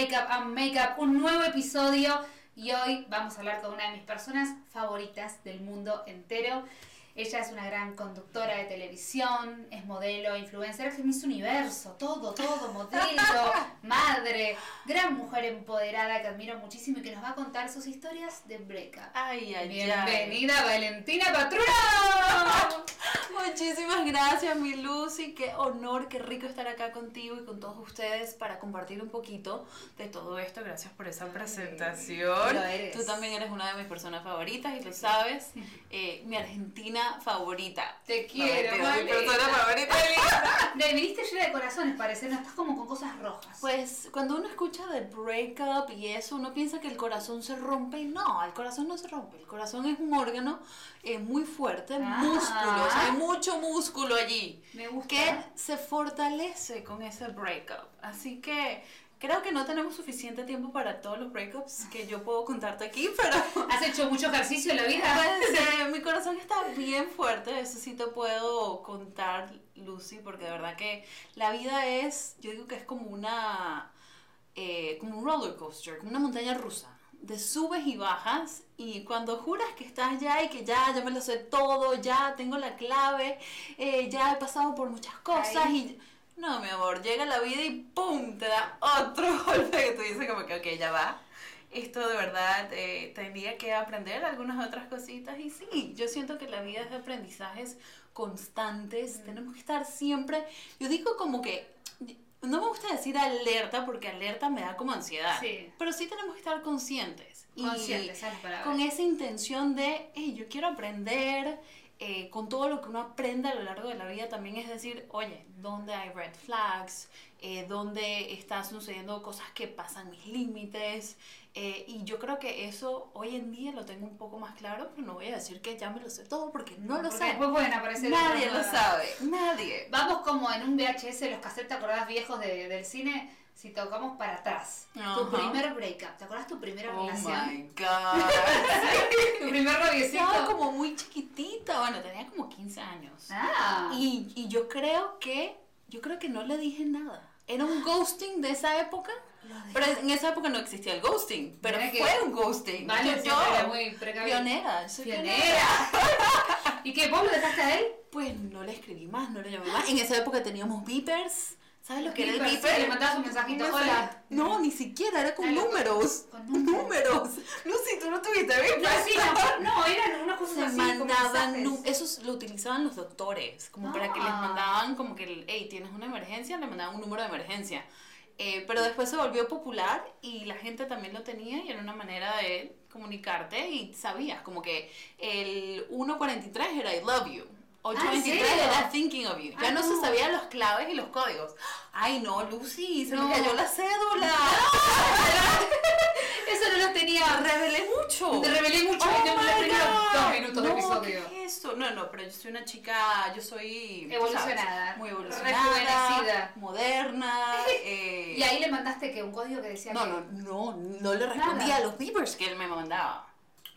Bienvenidos a Break Up and Make Up, un nuevo episodio y hoy vamos a hablar con una de mis personas favoritas del mundo entero. Ella es una gran conductora de televisión, es modelo, influencer, es Miss Universo, todo, todo, modelo, madre, gran mujer empoderada que admiro muchísimo y que nos va a contar sus historias de breakup. Ay, ay, Bienvenida Valentina Patruna. Muchísimas gracias, mi Lucy. Qué honor, qué rico estar acá contigo y con todos ustedes para compartir un poquito de todo esto. Gracias por esa presentación. Lo eres. Tú también eres una de mis personas favoritas y lo sabes. Eh, mi Argentina favorita. Te quiero, No, mi persona favorita. Viniste llena de corazones, parece, no estás como con cosas rojas. Pues cuando uno escucha de breakup y eso, uno piensa que el corazón se rompe no, el corazón no se rompe. El corazón es un órgano eh, muy fuerte, Ah. músculo, o sea, hay mucho músculo allí. Me gusta. Que se fortalece con ese breakup. Así que creo que no tenemos suficiente tiempo para todos los breakups que yo puedo contarte aquí, pero... ¿Has hecho mucho ejercicio en la vida? Pues, eh, mi corazón está bien fuerte, eso sí te puedo contar, Lucy, porque de verdad que la vida es, yo digo que es como una, eh, como un roller coaster, como una montaña rusa, de subes y bajas, y cuando juras que estás ya y que ya, ya me lo sé todo, ya tengo la clave, eh, ya he pasado por muchas cosas Ay. y... No, mi amor, llega la vida y ¡pum! te da otro golpe que tú dices como que, ok, ya va esto de verdad eh, tendría que aprender algunas otras cositas y sí, yo siento que la vida es de aprendizajes constantes, tenemos que estar siempre, yo digo como que, no me gusta decir alerta porque alerta me da como ansiedad, Sí. pero sí tenemos que estar conscientes. y Consciente, esa es la palabra. Con esa intención de, hey, yo quiero aprender, eh, con todo lo que uno aprende a lo largo de la vida también es decir, oye, ¿dónde hay red flags? Eh, ¿Dónde están sucediendo cosas que pasan mis límites? Eh, y yo creo que eso hoy en día lo tengo un poco más claro, pero no voy a decir que ya me lo sé todo porque no, lo Porque sé. Pueden aparecer Nadie lo sabe, nadie. Vamos como en un VHS, los cassettes, ¿te acordás viejos de- del cine? Si tocamos para atrás. Tu primer breakup. ¿Te acordás tu primera Oh relación? my god. Tu primer noviecito. Estaba como muy chiquitita, bueno, tenía como 15 años. Ah. Y, y yo creo que, yo creo que no le dije nada. Era un ghosting de esa época. Pero en esa época no existía el ghosting, pero Mira fue un ghosting. Vale, yo, siempre era muy pionera, soy Pionera. ¿Y qué? ¿Vos lo dejaste a él? Pues no le escribí más, no le llamé más. En esa época teníamos beepers. ¿Sabes lo que era el sí, le mandabas un mensajito, hola. No, ni siquiera, era con números. con Con números. Lucy, tú no tuviste No, beepers. sí, no, no, eran unas cosas se así. mandaban eso lo utilizaban los doctores como para que les Ah. mandaban como que hey tienes una emergencia le mandaban un número de emergencia Eh, pero después se volvió popular y la gente también lo tenía y era una manera de comunicarte y sabías como que el 143 era I love you Ah, ¿en 823 serio? era thinking of you. Ya Ah, no, no. se sabían los claves y los códigos. Ay, no, Lucy, se No. me cayó la cédula. Eso no lo tenía. Revelé mucho. Te revelé mucho Oh y los primeros dos minutos de no, episodio. ¿qué es esto? No, no, pero yo soy una chica, yo soy Evolucionada, sabes, muy evolucionada, moderna. eh, Y ahí le mandaste que un código que decía no, que- no, no, no le respondía Nada. a los beepers que él me mandaba.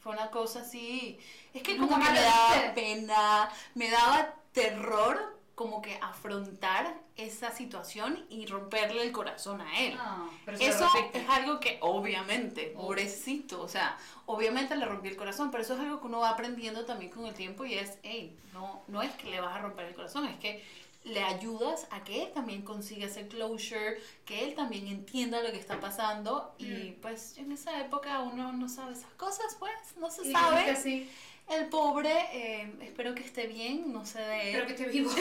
Fue una cosa así. Es que ¿Nunca como que me daba pena, me daba terror como que afrontar esa situación y romperle el corazón a él. No, pero se lo Eso es algo que obviamente, pobrecito, o sea, obviamente le rompí el corazón, pero eso es algo que uno va aprendiendo también con el tiempo y es, hey, no, no es que le vas a romper el corazón, es que le ayudas a que él también consiga ese closure, que él también entienda lo que está pasando y Mm. pues en esa época uno no sabe esas cosas, pues, no se Y sabe. El pobre, eh, espero que esté bien, no sé de. Espero que esté vivo.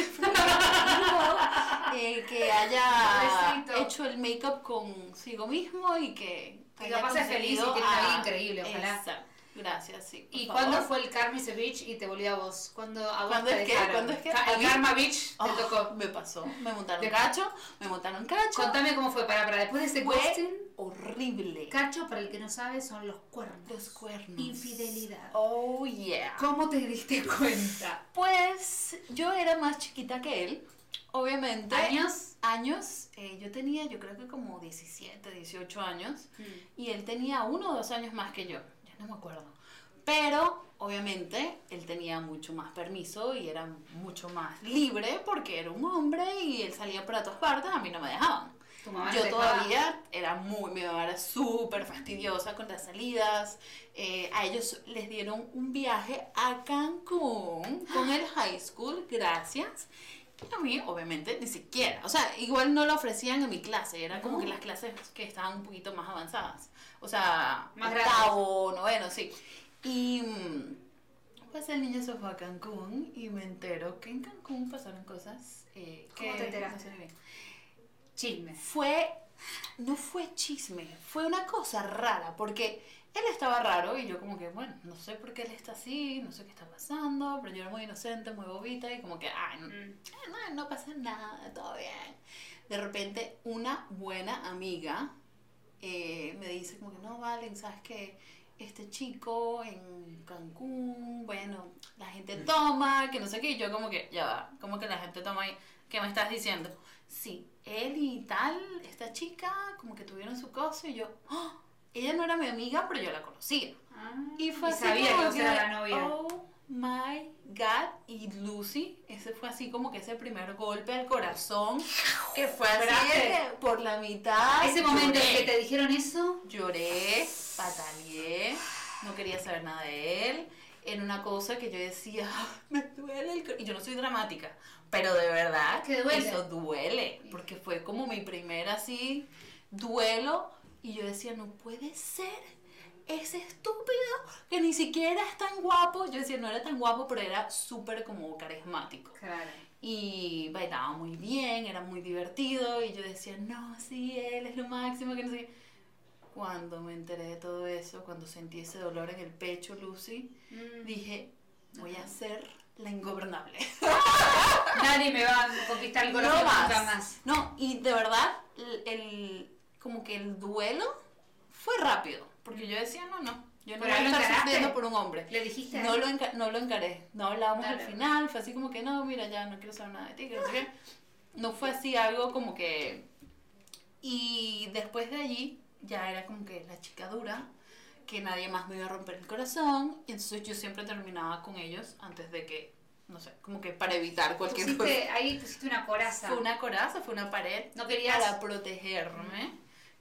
eh, que haya hecho el make-up consigo mismo y que Que haya capaz feliz y vida a- increíble, ojalá. Exacto. Gracias, sí. ¿Y favor. cuándo fue el Karma Ese Beach y te volvió a vos? ¿Cuándo a vos ¿Cuándo te es que? ¿Cuándo es El? Karma Beach Oh, te tocó. Me pasó. Me montaron cacho, me montaron cacho. Contame cómo fue, para, para después de ese Fue ghosting. horrible. Cacho, para el que no sabe, son los cuernos. Los cuernos. Infidelidad. Oh, yeah. ¿Cómo te diste cuenta? Pues yo era más chiquita que él, obviamente. ¿Años? Años, eh, yo tenía yo creo que como 17, 18 años y él tenía uno o dos años más que yo, no me acuerdo. Pero obviamente él tenía mucho más permiso y era mucho más libre porque era un hombre y él salía para todas partes, a mí no me dejaban. Yo todavía era muy, mi mamá era súper fastidiosa con las salidas. Eh, a ellos les dieron un viaje a Cancún con el high school, gracias. Y a mí, obviamente, ni siquiera. O sea, igual no lo ofrecían en mi clase, era como que las clases que estaban un poquito más avanzadas. O sea, Más octavo, noveno, sí. Y mm, pues el niño se fue a Cancún y me entero que en Cancún pasaron cosas eh, ¿Cómo que te enteraste? no sé bien. Chisme. Fue, no fue chisme, fue una cosa rara, porque él estaba raro y yo como que, bueno, no sé por qué él está así, no sé qué está pasando, pero yo era muy inocente, muy bobita y como que, ay, no, Mm. no, no pasa nada, todo bien. De repente una buena amiga eh, me dice como que, no, Valen, ¿sabes qué? Este chico en Cancún, bueno, la gente toma, que no sé qué, y yo como que, ya va, como que la gente toma ahí, ¿qué me estás diciendo? Sí, él y tal, esta chica, como que tuvieron su cosa y yo, ¡ah! ella no era mi amiga, pero yo la conocía. Ah, Y fue así sabía que la novia. Oh my God. Y Lucy, ese fue así como que ese primer golpe al corazón, que fue así por la mitad. Ese momento en lloré. que te dijeron eso. Lloré, pataleé, no quería saber nada de él. Era una cosa que yo decía, "Ah, me duele el cor-". Y yo no soy dramática, pero de verdad Que duele. eso duele. Porque fue como mi primer así duelo. Y yo decía, no puede ser. Ese estúpido que ni siquiera es tan guapo. Yo decía, no era tan guapo, pero era súper como carismático Claro. y bailaba muy bien, era muy divertido y yo decía, no, sí, él es lo máximo, que no sé qué. Cuando me enteré de todo eso, cuando sentí ese dolor en el pecho, Lucy, Mm. dije, voy a ser la ingobernable. Nadie me va a conquistar el corazón no más. nunca más. No, y de verdad, el, el- como que el duelo fue rápido, porque yo decía, no, no, yo no Pero voy a estar sufriendo por un hombre. ¿Le dijiste? No él? lo, no lo encaré, no hablábamos Claro. al final, fue así como que no, mira, ya no quiero saber nada de ti, que no sé qué. No fue así algo como que... Y después de allí ya era como que la chica dura, que nadie más me iba a romper el corazón, y entonces yo siempre terminaba con ellos antes de que, no sé, como que para evitar cualquier Pusiste, cosa. ahí pusiste una coraza. Fue una coraza, fue una pared No querías. para protegerme,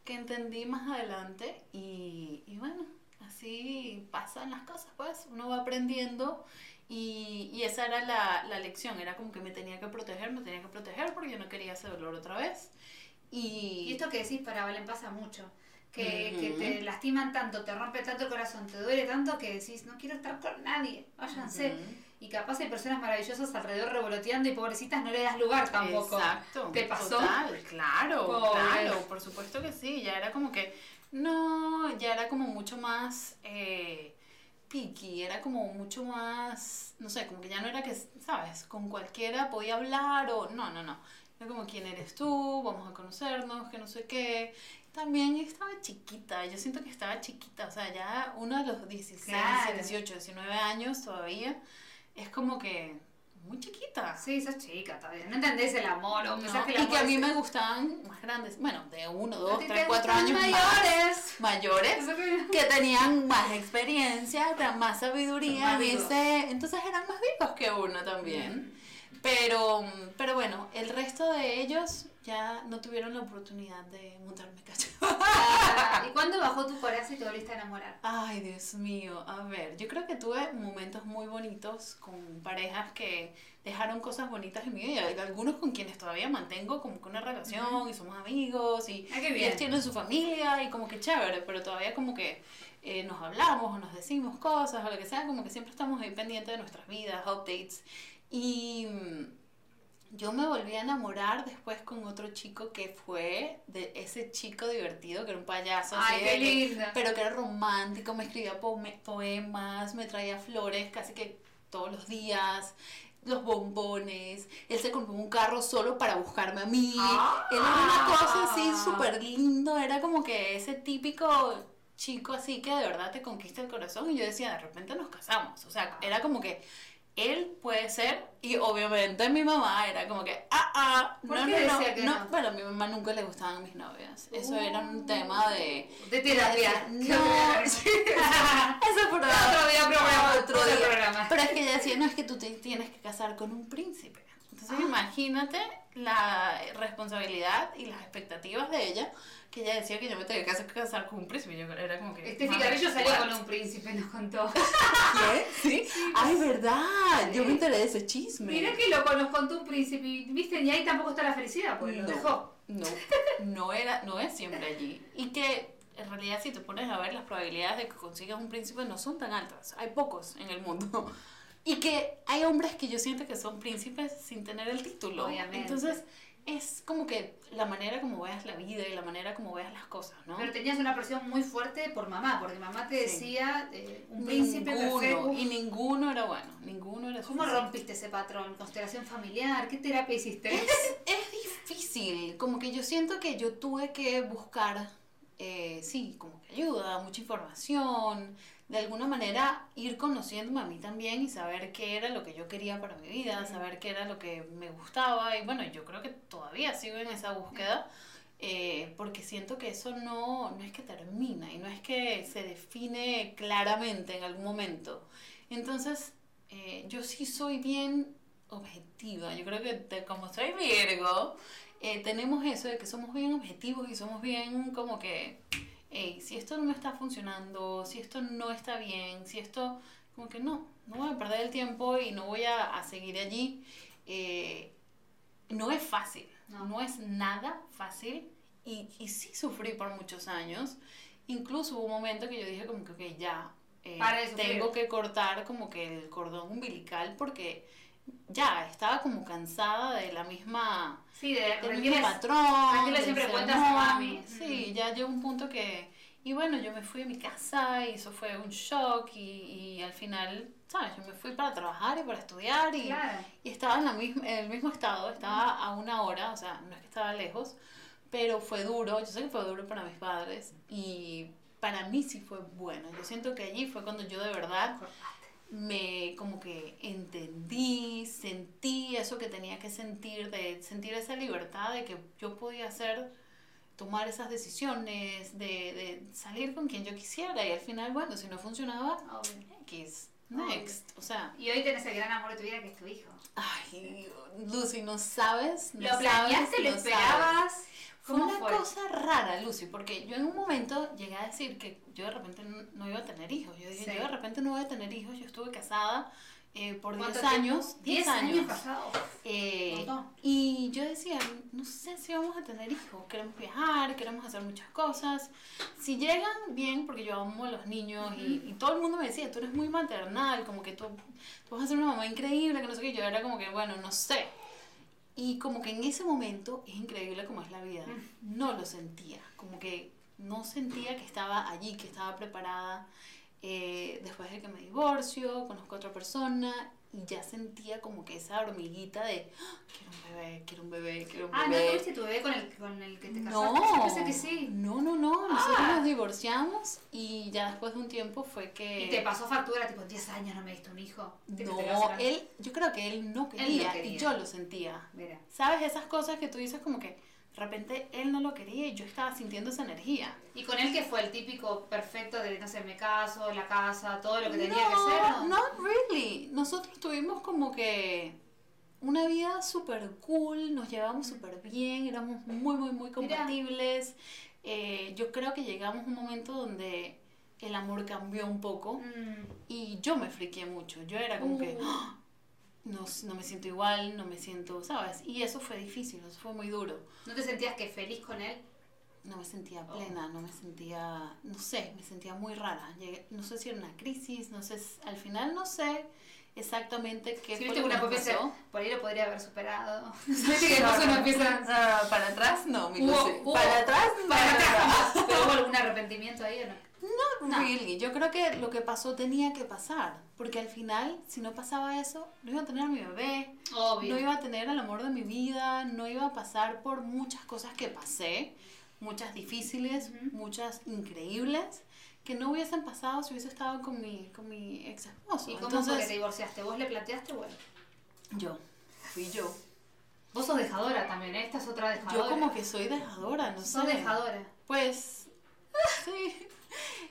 que entendí más adelante y, y bueno, así pasan las cosas, pues uno va aprendiendo y, y esa era la, la lección, era como que me tenía que proteger, me tenía que proteger porque yo no quería ese dolor otra vez. Y, Y esto que decís para Valen pasa mucho. Que, que te lastiman tanto, te rompe tanto el corazón, te duele tanto que decís, no quiero estar con nadie, váyanse. Y capaz hay personas maravillosas alrededor revoloteando y pobrecitas no le das lugar tampoco. Exacto. ¿Te pasó? Total, claro, claro, por supuesto que sí. Ya era como que, no, ya era como mucho más eh, picky, era como mucho más, no sé, como que ya no era que, ¿sabes? Con cualquiera podía hablar o, no, no, no. Era como, ¿quién eres tú? Vamos a conocernos, que no sé qué. También estaba chiquita, yo siento que estaba chiquita, o sea, ya uno de los 16, Claro. 18, 19 años todavía, es como que muy chiquita. Sí, sos chica todavía. No entendés el amor o No, pensás que el y amor que a mí es- me gustaban más grandes, bueno, de uno, ¿A dos, tres, cuatro años mayores. más mayores, que- tenían más experiencia, más sabiduría, Más ese- entonces eran más vivos que uno también. Pero, pero bueno, el resto de ellos ya no tuvieron la oportunidad de montarme cacho. Ah, ¿Y cuándo bajó tu coraza y te volviste a enamorar? Ay, Dios mío, a ver, yo creo que tuve momentos muy bonitos con parejas que dejaron cosas bonitas en mi vida algunos con quienes todavía mantengo como que una relación y somos amigos y Ah, ellos tienen su familia y como que chévere, pero todavía como que eh, nos hablamos o nos decimos cosas o lo que sea, como que siempre estamos ahí pendientes de nuestras vidas, updates y mm, yo me volví a enamorar después con otro chico que fue de ese chico divertido que era un payaso así Ay, qué que- lindo. pero que era romántico, me escribía poemas, me traía flores casi que todos los días, los bombones, él se compró un carro solo para buscarme a mí, Ah. él era una cosa así súper lindo, era como que ese típico chico así que de verdad te conquista el corazón y yo decía, de repente nos casamos, o sea, era como que él puede ser y obviamente mi mamá era como que ah ah ¿Por no no decía no, que no no? bueno a mi mamá nunca le gustaban mis novias eso era un tema de De terapia. no, eso por Otro día programa, otro otro día. programa. Pero es que ella decía, no, es que tú te tienes que casar con un príncipe. Entonces imagínate la responsabilidad y las expectativas de ella, que ella decía que yo me tenía que casar con un príncipe. Yo era como que... Este "Mami, cigarrillo salió what?". con un príncipe, nos contó. ¿Qué? ¿Sí? Ay, verdad. Yo me enteré de ese chisme. Mira que lo, nos contó un príncipe, y, viste, y ahí tampoco está la felicidad, pues lo No. dejó. No, no era, no es siempre allí. Y que en realidad si te pones a ver las probabilidades de que consigas un príncipe no son tan altas. Hay pocos en el mundo. Y que hay hombres que yo siento que son príncipes sin tener el título. Obviamente. Entonces es como que la manera como veas la vida y la manera como veas las cosas, ¿no? Pero tenías una presión muy fuerte por mamá, porque mamá te Sí. decía eh, un príncipe ninguno, perfecto. y ninguno era bueno, ninguno era ¿Cómo suficiente. rompiste ese patrón? ¿Constelación familiar? ¿Qué terapia hiciste? Es difícil, como que yo siento que yo tuve que buscar, eh, sí, como que ayuda, mucha información, de alguna manera ir conociéndome a mí también y saber qué era lo que yo quería para mi vida, saber qué era lo que me gustaba y bueno, yo creo que todavía sigo en esa búsqueda. eh, porque siento que eso no, no es que termina y no es que se define claramente en algún momento. Entonces, eh, yo sí soy bien objetiva. Yo creo que te- como soy Virgo, eh, tenemos eso de que somos bien objetivos y somos bien como que, hey, si esto no me está funcionando, si esto no está bien, si esto, como que no, no voy a perder el tiempo y no voy a, a seguir allí. Eh, no es fácil, No. no. es nada fácil y, y sí sufrí por muchos años. Incluso hubo un momento que yo dije como que, ok, ya, eh, tengo que cortar como que el cordón umbilical porque ya estaba como cansada de la misma Sí, de del mismo patrón del siempre cuentas a mami. sí ya llegó un punto que y bueno yo me fui a mi casa y eso fue un shock y, y al final sabes yo me fui para trabajar y para estudiar y, Claro. y estaba en, la misma, en el mismo estado, estaba a una hora, o sea, no es que estaba lejos, pero fue duro, yo sé que fue duro para mis padres y para mí sí fue bueno. Yo siento que allí fue cuando yo de verdad me como que entendí, sentí eso que tenía que sentir, de sentir esa libertad de que yo podía hacer, tomar esas decisiones, de, de salir con quien yo quisiera y al final, bueno, si no funcionaba, Obvio. X, next, o sea... Y hoy tenés el gran amor de tu vida que es tu hijo. Ay, Lucy, no sabes. No ¿Lo planeaste? sabes, ¿Lo no esperabas? sabes. Fue ¿Cómo una fue? cosa rara, Lucy, porque yo en un momento llegué a decir que yo de repente no, iba a tener hijos. Yo dije, Sí. yo de repente no voy a tener hijos. Yo estuve casada eh, por 10 ¿Cuánto tiempo? años. 10 años. casados. Eh, y yo decía, no sé si vamos a tener hijos, queremos viajar, queremos hacer muchas cosas. Si llegan, bien, porque yo amo a los niños y, y todo el mundo me decía, tú eres muy maternal, como que tú, tú vas a ser una mamá increíble, que no sé qué. Yo era como que, bueno, no sé. Y como que en ese momento es increíble como es la vida. No lo sentía, como que no sentía que estaba allí, que estaba preparada. Eh, después de que me divorcio, conozco a otra persona y ya sentía como que esa hormiguita de "Ah, quiero un bebé, quiero un bebé, quiero un Ah, ¿no bebé. tuviste tu bebé con el, con el que te casaste? No, Yo pensé que sí. no, no, no, nosotros Ah. nos divorciamos y ya después de un tiempo fue que... Y te pasó factura, tipo, 10 años no me diste un hijo. ¿Viste que te No, él, yo creo que él no quería, quería. y yo lo sentía. Mira. ¿Sabes? Esas cosas que tú dices como que de repente él no lo quería y yo estaba sintiendo esa energía. ¿Y con él que fue el típico perfecto de, no sé, me caso, la casa, todo lo que tenía que no, ser? ¿no? not really. Nosotros tuvimos como que una vida súper cool, nos llevamos súper bien, éramos muy, muy, muy compatibles. Eh, yo creo que llegamos a un momento donde el amor cambió un poco Mm, y yo me friqué mucho. Yo era como que Uh. "Ah, no, no me siento igual, no me siento, ¿sabes? Y eso fue difícil, eso fue muy duro. ¿No te sentías que feliz con él? No me sentía Oh. plena, no me sentía, no sé, me sentía muy rara. Llegué- no sé si era una crisis, no sé, al final no sé exactamente qué Si fue lo que una pasó. por ahí lo podría haber superado. Viste que después uno empieza... No, para atrás no, mi Lucy. hubo- para atrás no. Para atrás jamás. ¿Pero hubo algún arrepentimiento ahí o no? No, No. really. Yo creo que lo que pasó tenía que pasar. Porque al final, si no pasaba eso, no iba a tener a mi bebé, Obvio. no iba a tener al amor de mi vida, no iba a pasar por muchas cosas que pasé, muchas difíciles, Ujú. muchas increíbles, que no hubiesen pasado si hubiese estado con mi, con mi ex esposo. ¿Y cómo fue que Entonces, te divorciaste? ¿Vos le planteaste? Bueno, yo, fui yo. vos sos dejadora también, ¿eh? Esta es otra dejadora. Yo como que soy dejadora, no sé. dejadora. Pues, sí.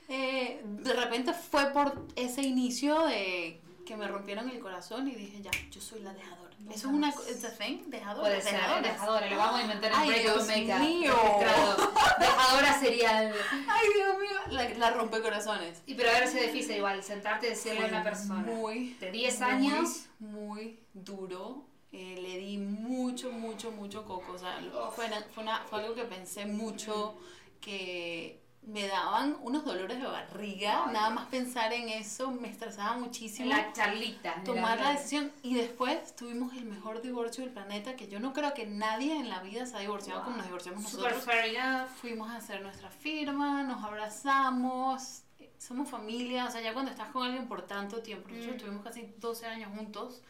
Eh, de repente fue por ese inicio de que me rompieron el corazón y dije, ya, yo soy la dejadora. Nunca Eso es una thing, dejadora. Puede ser, dejadoras. dejadora, lo vamos a inventar en Ay, Break Dios mío. Dejadora sería el... Ay, Dios mío, la, la rompecorazones. Y pero a veces es difícil igual sentarte y decirle a una persona Muy, de 10 muy, años, Muy, duro. Eh, le di mucho, mucho, mucho coco. O sea, fue, una- fue, una- fue algo que pensé mucho, que me daban unos dolores de barriga. Ay, Nada más pensar en eso me estresaba muchísimo. la charlita. tomar la decisión y después tuvimos el mejor divorcio del planeta que yo no creo que nadie en la vida se ha divorciado como nos divorciamos Super nosotros fair enough. fuimos a hacer nuestra firma, nos abrazamos, somos familia, o sea, ya cuando estás con alguien por tanto tiempo, nosotros Mm. estuvimos casi 12 años juntos,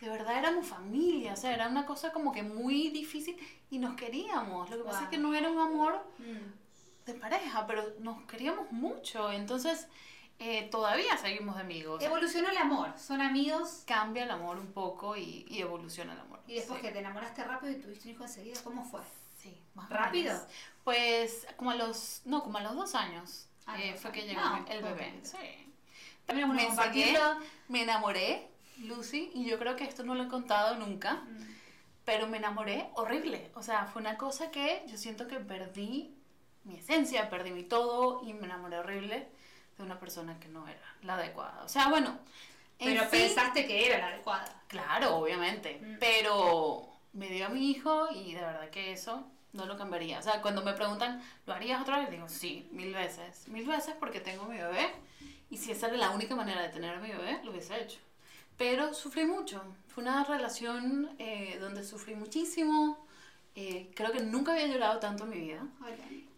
de verdad éramos familia, o sea, era una cosa como que muy difícil y nos queríamos, lo que pasa es que no era un amor Mm. De pareja, pero nos queríamos mucho, entonces eh, todavía seguimos de amigos. Evolucionó el amor, son amigos Cambia el amor un poco y, y evoluciona el amor. y después sí. que te enamoraste rápido y tuviste un hijo enseguida, ¿cómo fue? Sí, más ¿Rápido? menos. Pues como a los, no, como a los dos años Ah, eh, fue que llegó No, el bebé. Sí. También Me compartirlo. Me enamoré, Lucy, y yo creo que esto no lo he contado nunca, Mm. pero me enamoré horrible. O sea, fue una cosa que yo siento que perdí mi esencia, perdí mi todo y me enamoré horrible de una persona que no era la adecuada. O sea, bueno. en Pero sí- pensaste que era la adecuada. Claro, obviamente. Mm. Pero me dio a mi hijo y de verdad que eso no lo cambiaría. O sea, cuando me preguntan, ¿lo harías otra vez? Digo, sí, mil veces. Mil veces porque tengo mi bebé. Y si esa era la única manera de tener a mi bebé, lo hubiese hecho. Pero sufrí mucho. Fue una relación eh, donde sufrí muchísimo. Eh, creo que nunca había llorado tanto en mi vida.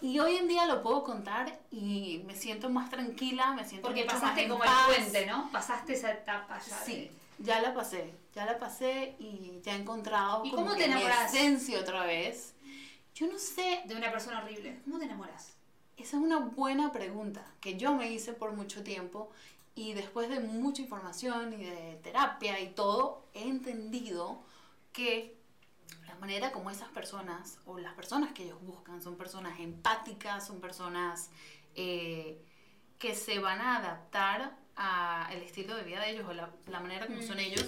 Y hoy en día lo puedo contar y me siento más tranquila, me siento Porque mucho pasaste como paz. el puente, ¿no? Pasaste esa etapa ya. Sí, de- ya la pasé, ya la pasé y ya he encontrado ¿Y como cómo te que mi enamoras? esencia otra vez. Yo no sé, De una persona horrible. ¿Cómo te enamoras? esa es una buena pregunta que yo me hice por mucho tiempo y después de mucha información y de terapia y todo, he entendido que la manera como esas personas o las personas que ellos buscan son personas empáticas, son personas eh, que se van a adaptar al estilo de vida de ellos o la, la manera como Mm. son ellos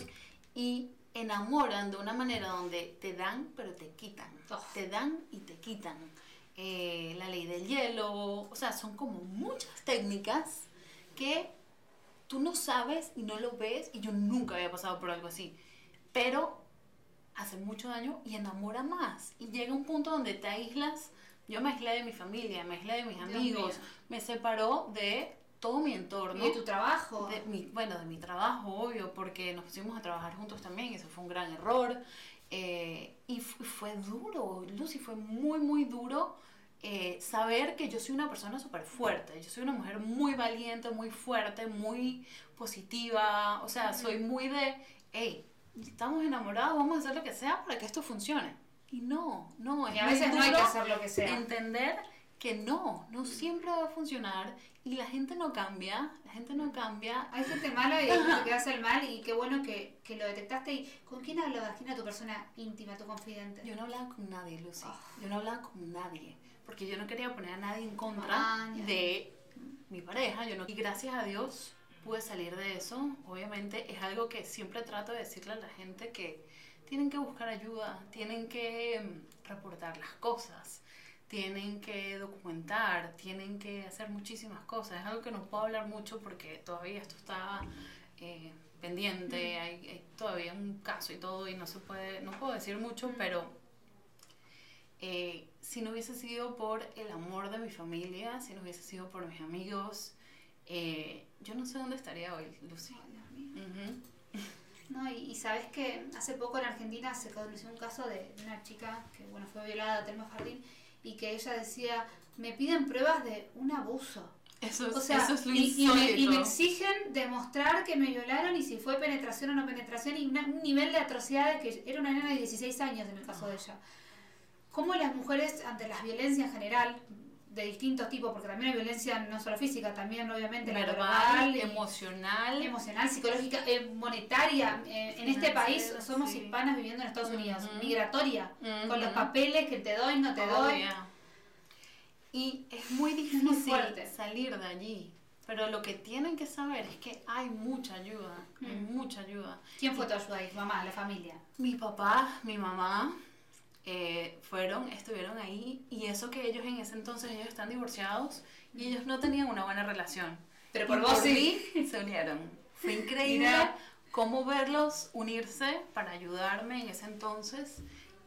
y enamoran de una manera donde te dan pero te quitan, Oh. te dan y te quitan. Eh, la ley del hielo, o sea, son como muchas técnicas que tú no sabes y no lo ves y yo nunca había pasado por algo así, pero hace mucho daño y enamora más y llega un punto donde te aíslas, yo me aislé de mi familia, me aislé de mis amigos, me separó de todo mi entorno. ¿Y de tu trabajo? De mi, bueno, de mi trabajo, obvio, porque nos pusimos a trabajar juntos también, eso fue un gran error. eh, y fu- fue duro, Lucy, fue muy, muy duro eh, saber que yo soy una persona súper fuerte. Yo soy una mujer muy valiente, muy fuerte, muy positiva. O sea, soy muy de, hey, estamos enamorados, vamos a hacer lo que sea para que esto funcione. Y no, no, es Y a veces no hay que hacer lo que sea. entender que no, no siempre va a funcionar y la gente no cambia, la gente no cambia. Hay gente mala y gente que hace el mal y qué bueno que, que lo detectaste. ¿Y con quién hablabas? ¿Quién era tu persona íntima, tu confidente? Yo no hablaba con nadie, Lucy. Ah. Yo no hablaba con nadie, porque yo no quería poner a nadie en contra de mi pareja. Yo no... Y gracias a Dios pude salir de eso. Obviamente es algo que siempre trato de decirle a la gente que tienen que buscar ayuda, tienen que mm, reportar las cosas, tienen que documentar, tienen que hacer muchísimas cosas. Es algo que no puedo hablar mucho porque todavía esto está eh, pendiente, hay, hay todavía un caso y todo y no se puede, no puedo decir mucho, pero eh, si no hubiese sido por el amor de mi familia, si no hubiese sido por mis amigos, eh, yo no sé dónde estaría hoy, Lucy. No, y, y sabes que hace poco en Argentina se conoció un caso de una chica que bueno fue violada, Telma Jardín, y que ella decía, me piden pruebas de un abuso. Eso es, O sea, eso es lo y, y me, y me exigen demostrar que me violaron y si fue penetración o no penetración y una- un nivel de atrocidad que era una nena de 16 años en el caso de ella. ¿Cómo las mujeres ante las violencias en general, de distintos tipos, porque también hay violencia no solo física, también obviamente la verbal, verbal, y- emocional, emocional, psicológica, eh, monetaria. eh, en este país somos sí. hispanas viviendo en Estados Unidos, migratoria, con los papeles que te doy, no te Oh, doy. yeah. Y es muy muy difícil fuerte. salir de allí. Pero lo que tienen que saber es que hay mucha ayuda, hay Mm. mucha ayuda. ¿Quién fue tu ayuda ahí? ¿Tu mamá, la familia? Mi papá, mi mamá eh, fueron, estuvieron ahí y eso que ellos en ese entonces ellos están divorciados y ellos no tenían una buena relación. Pero por Y vos mí se unieron. Fue increíble Mira. cómo verlos unirse para ayudarme en ese entonces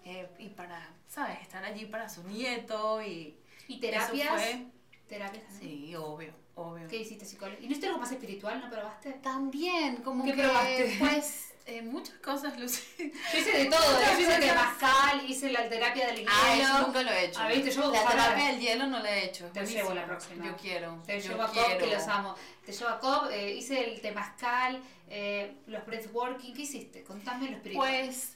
eh, y para, ¿sabes? Estar allí para su nieto y... ¿Y eso terapias? fue- ¿Terapias? Sí, obvio, obvio. ¿Qué hiciste psicólogo? ¿Y no hiciste algo más espiritual? ¿No probaste? También, como ¿Qué que, probaste? pues, eh, muchas cosas, Lucy. Yo hice de todo, yo hice temazcal, hice la terapia del hielo. Ah, eso nunca lo he hecho. Ah, viste, yo la ojalá. terapia del hielo no la he hecho. Te llevo la próxima. Yo quiero. Te yo llevo a Cobb, que los amo. Te llevo a Cobb, eh, hice el temazcal, eh, los breathworking. ¿Qué hiciste? Contame lo espiritual. Pues,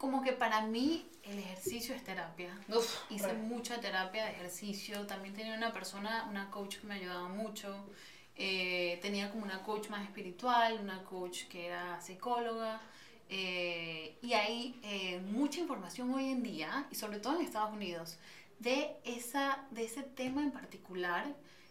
como que para mí el ejercicio es terapia. Uf, Hice re. mucha terapia de ejercicio. También tenía una persona, una coach que me ayudaba mucho. Eh, tenía como una coach más espiritual, una coach que era psicóloga. eh, y hay eh, mucha información hoy en día, y sobre todo en Estados Unidos, de, esa, de ese tema en particular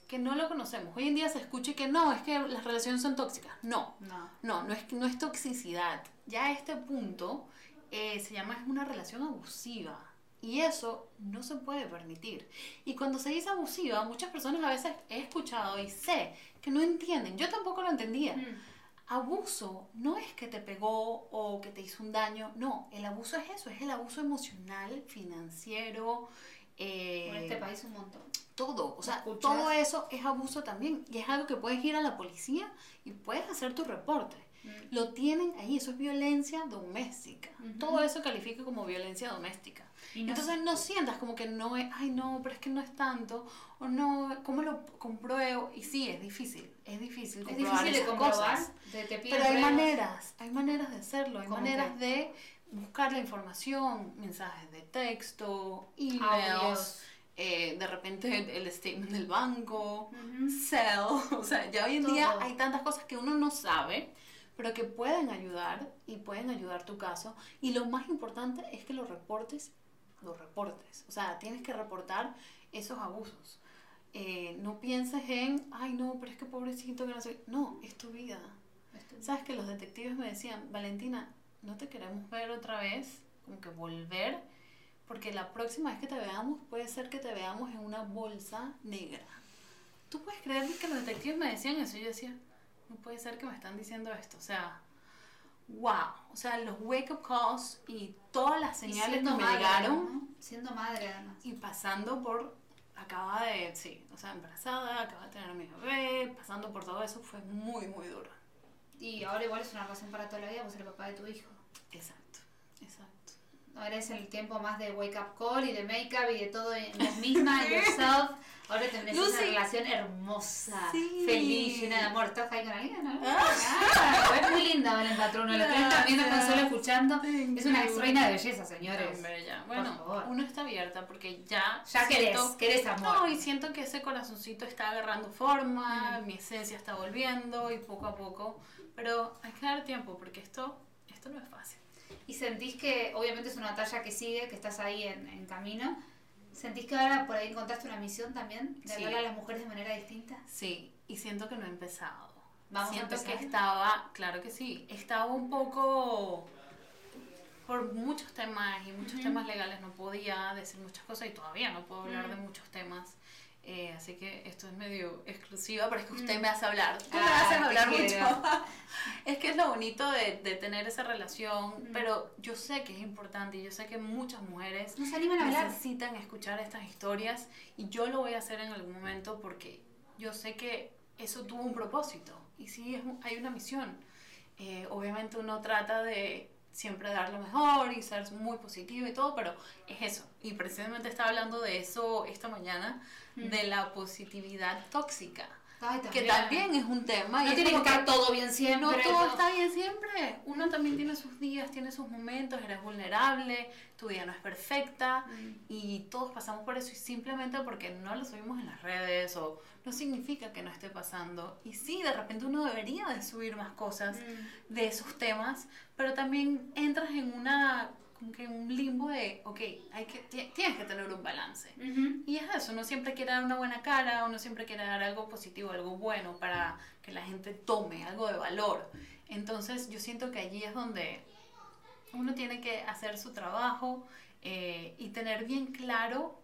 que no lo conocemos. Hoy en día se escucha que no, es que las relaciones son tóxicas. No, No. no, no es, no es toxicidad. Ya a este punto eh, se llama es una relación abusiva. Y eso no se puede permitir. Y cuando se dice abusiva, muchas personas a veces he escuchado y sé que no entienden. Yo tampoco lo entendía. Mm. Abuso no es que te pegó o que te hizo un daño. No, el abuso es eso, es el abuso emocional, financiero. eh, En este país un montón. todo, o sea, todo eso es abuso también y es algo que puedes ir a la policía y puedes hacer tu reporte. Mm. Lo tienen ahí, eso es violencia doméstica. Ujú. Todo eso califica como violencia doméstica. Y no- Entonces no sientas como que no es, ay no, pero es que no es tanto, o no, ¿cómo lo compruebo? Y sí, es difícil, es difícil Es difícil de comprobar. cosas. Te, te Pero hay maneras, hay maneras de hacerlo, hay ¿Cómo maneras qué? de buscar la información, mensajes de texto, emails, eh, de repente el statement del banco, Ujú. Cell, o sea, ya hoy en día Todo. hay tantas cosas que uno no sabe, pero que pueden ayudar y pueden ayudar tu caso. Y lo más importante es que lo reportes, lo reportes. O sea, tienes que reportar esos abusos. Eh, no pienses en, ay no, pero es que pobrecito que no sé. No, es tu vida. ¿Sabes que los detectives me decían, Valentina, no te queremos ver otra vez, como que volver, porque la próxima vez que te veamos puede ser que te veamos en una bolsa negra. ¿Tú puedes creer que los detectives me decían eso? Yo decía, no puede ser que me están diciendo esto. O sea, wow. O sea, los wake up calls y todas las señales que me madre, llegaron ¿no? Siendo madre además. y pasando por, acaba de, sí, o sea, embarazada, acaba de tener a mi bebé, pasando por todo eso fue muy, muy duro. Y ahora igual es una relación para toda la vida, pues el papá de tu hijo. Exacto. Ahora es el tiempo más de wake up call y de make up y de todo en vos misma, en yourself. Ahora tenés una Lucy. relación hermosa, Sí. feliz, llena de amor. ¿Estás ahí con alguien? No? Ah. Ah, es muy linda Valen Patruno. Los que están viendo, están solo escuchando. Thank Es una you. reina de belleza, señores. Hombre, ya. Por Bueno, favor. uno está abierta porque ya. Ya querés, siento- querés amor. No, y siento que ese corazoncito está agarrando forma, mi esencia está volviendo y poco a poco. Pero hay que dar tiempo porque esto, esto no es fácil. Y sentís que, obviamente es una batalla que sigue, que estás ahí en, en camino. ¿Sentís que ahora por ahí encontraste una misión también? De Sí. hablarle a las mujeres de manera distinta. Sí, y siento que no he empezado. Vamos a siento que empezar. estaba, claro que sí, estaba un poco por muchos temas y muchos Ujú. temas legales no podía decir muchas cosas y todavía no puedo hablar de Mm. muchos temas. Eh, así que esto es medio exclusiva, pero es que usted Mm. me hace hablar. Tú me Ah, haces te hablar mucho. es que es lo bonito de, de tener esa relación, Mm. pero yo sé que es importante y yo sé que muchas mujeres No se animan a hablar. necesitan escuchar estas historias y yo lo voy a hacer en algún momento porque yo sé que eso tuvo un propósito y sí es hay una misión. Eh, obviamente uno trata de siempre dar lo mejor y ser muy positivo y todo, pero es eso. Y precisamente estaba hablando de eso esta mañana, Mm. de la positividad tóxica, Ay, que también es un tema. y No es tiene que estar todo bien siempre. no todo está bien siempre. Uno también tiene sus días, tiene sus momentos, eres vulnerable, tu vida no es perfecta Mm. y todos pasamos por eso y simplemente porque no lo subimos en las redes o no significa que no esté pasando. Y sí, de repente uno debería de subir más cosas Mm. de esos temas, pero también entras en una como que un limbo de, ok, hay que, ti- tienes que tener un balance. Ujú. Y es eso, uno siempre quiere dar una buena cara, uno siempre quiere dar algo positivo, algo bueno para que la gente tome, algo de valor. Entonces yo siento que allí es donde uno tiene que hacer su trabajo eh, y tener bien claro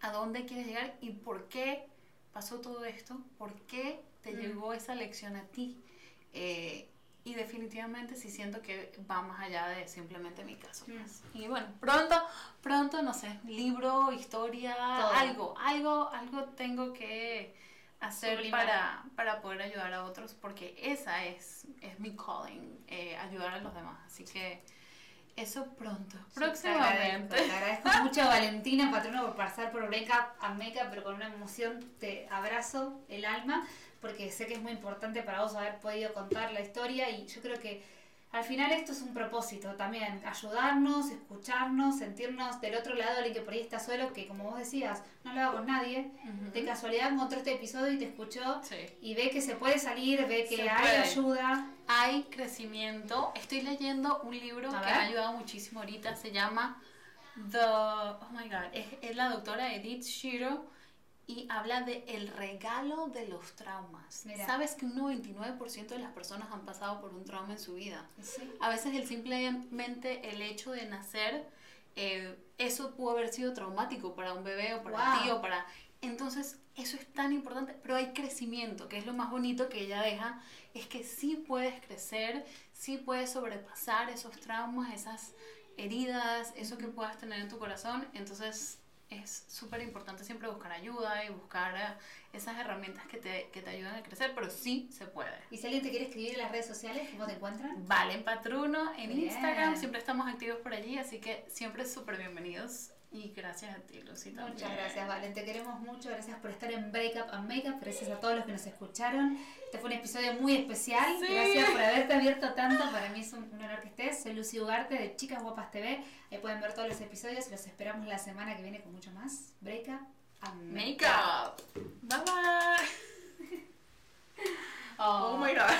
a dónde quieres llegar y por qué pasó todo esto, por qué te Mm. llegó esa lección a ti. Eh, y definitivamente sí siento que va más allá de simplemente mi caso. Mm. Y bueno, pronto, pronto, no sé, libro, historia, Todo. algo, algo, algo tengo que hacer Sublimar. para, para poder ayudar a otros, porque esa es, es mi calling, eh, ayudar a los demás. Así que eso pronto, Te agradezco, próximamente. te agradezco mucho Valentina Patrono por pasar por Breakup a Makeup, pero con una emoción te abrazo el alma, porque sé que es muy importante para vos haber podido contar la historia y yo creo que al final esto es un propósito también, ayudarnos, escucharnos, sentirnos del otro lado, alguien que por ahí está solo, que como vos decías, no lo hago con nadie, de casualidad encontró este episodio y te escuchó Sí. y ve que se puede salir, ve que Se hay puede. ayuda. Hay crecimiento. Estoy leyendo un libro A que ver. me ha ayudado muchísimo ahorita. Se llama The. Oh my god. Es, es la doctora Edith Shiro y habla de el regalo de los traumas. Mira. Sabes que un 99% de las personas han pasado por un trauma en su vida. Sí. A veces el simplemente el hecho de nacer, eh, eso pudo haber sido traumático para un bebé o para Wow. ti o para... Entonces, eso es tan importante, pero hay crecimiento, que es lo más bonito que ella deja, es que sí puedes crecer, sí puedes sobrepasar esos traumas, esas heridas, eso que puedas tener en tu corazón. Entonces, es súper importante siempre buscar ayuda y buscar eh, esas herramientas que te, que te ayudan a crecer, pero sí se puede. Y si alguien te quiere escribir en las redes sociales, ¿cómo te encuentran? Valen Patruno en Bien. Instagram, siempre estamos activos por allí, así que siempre súper bienvenidos y gracias a ti, Lucy. también. Muchas gracias, Valen. Te queremos mucho. Gracias por estar en Breakup and Makeup. Gracias a todos los que nos escucharon. Este fue un episodio muy especial. Sí. Gracias por haberte abierto tanto. Para mí es un, un honor que estés. Soy Lucy Ugarte de Chicas Guapas TV. Ahí pueden ver todos los episodios. Los esperamos la semana que viene con mucho más. Breakup and Makeup. Bye bye. Oh, Oh my god.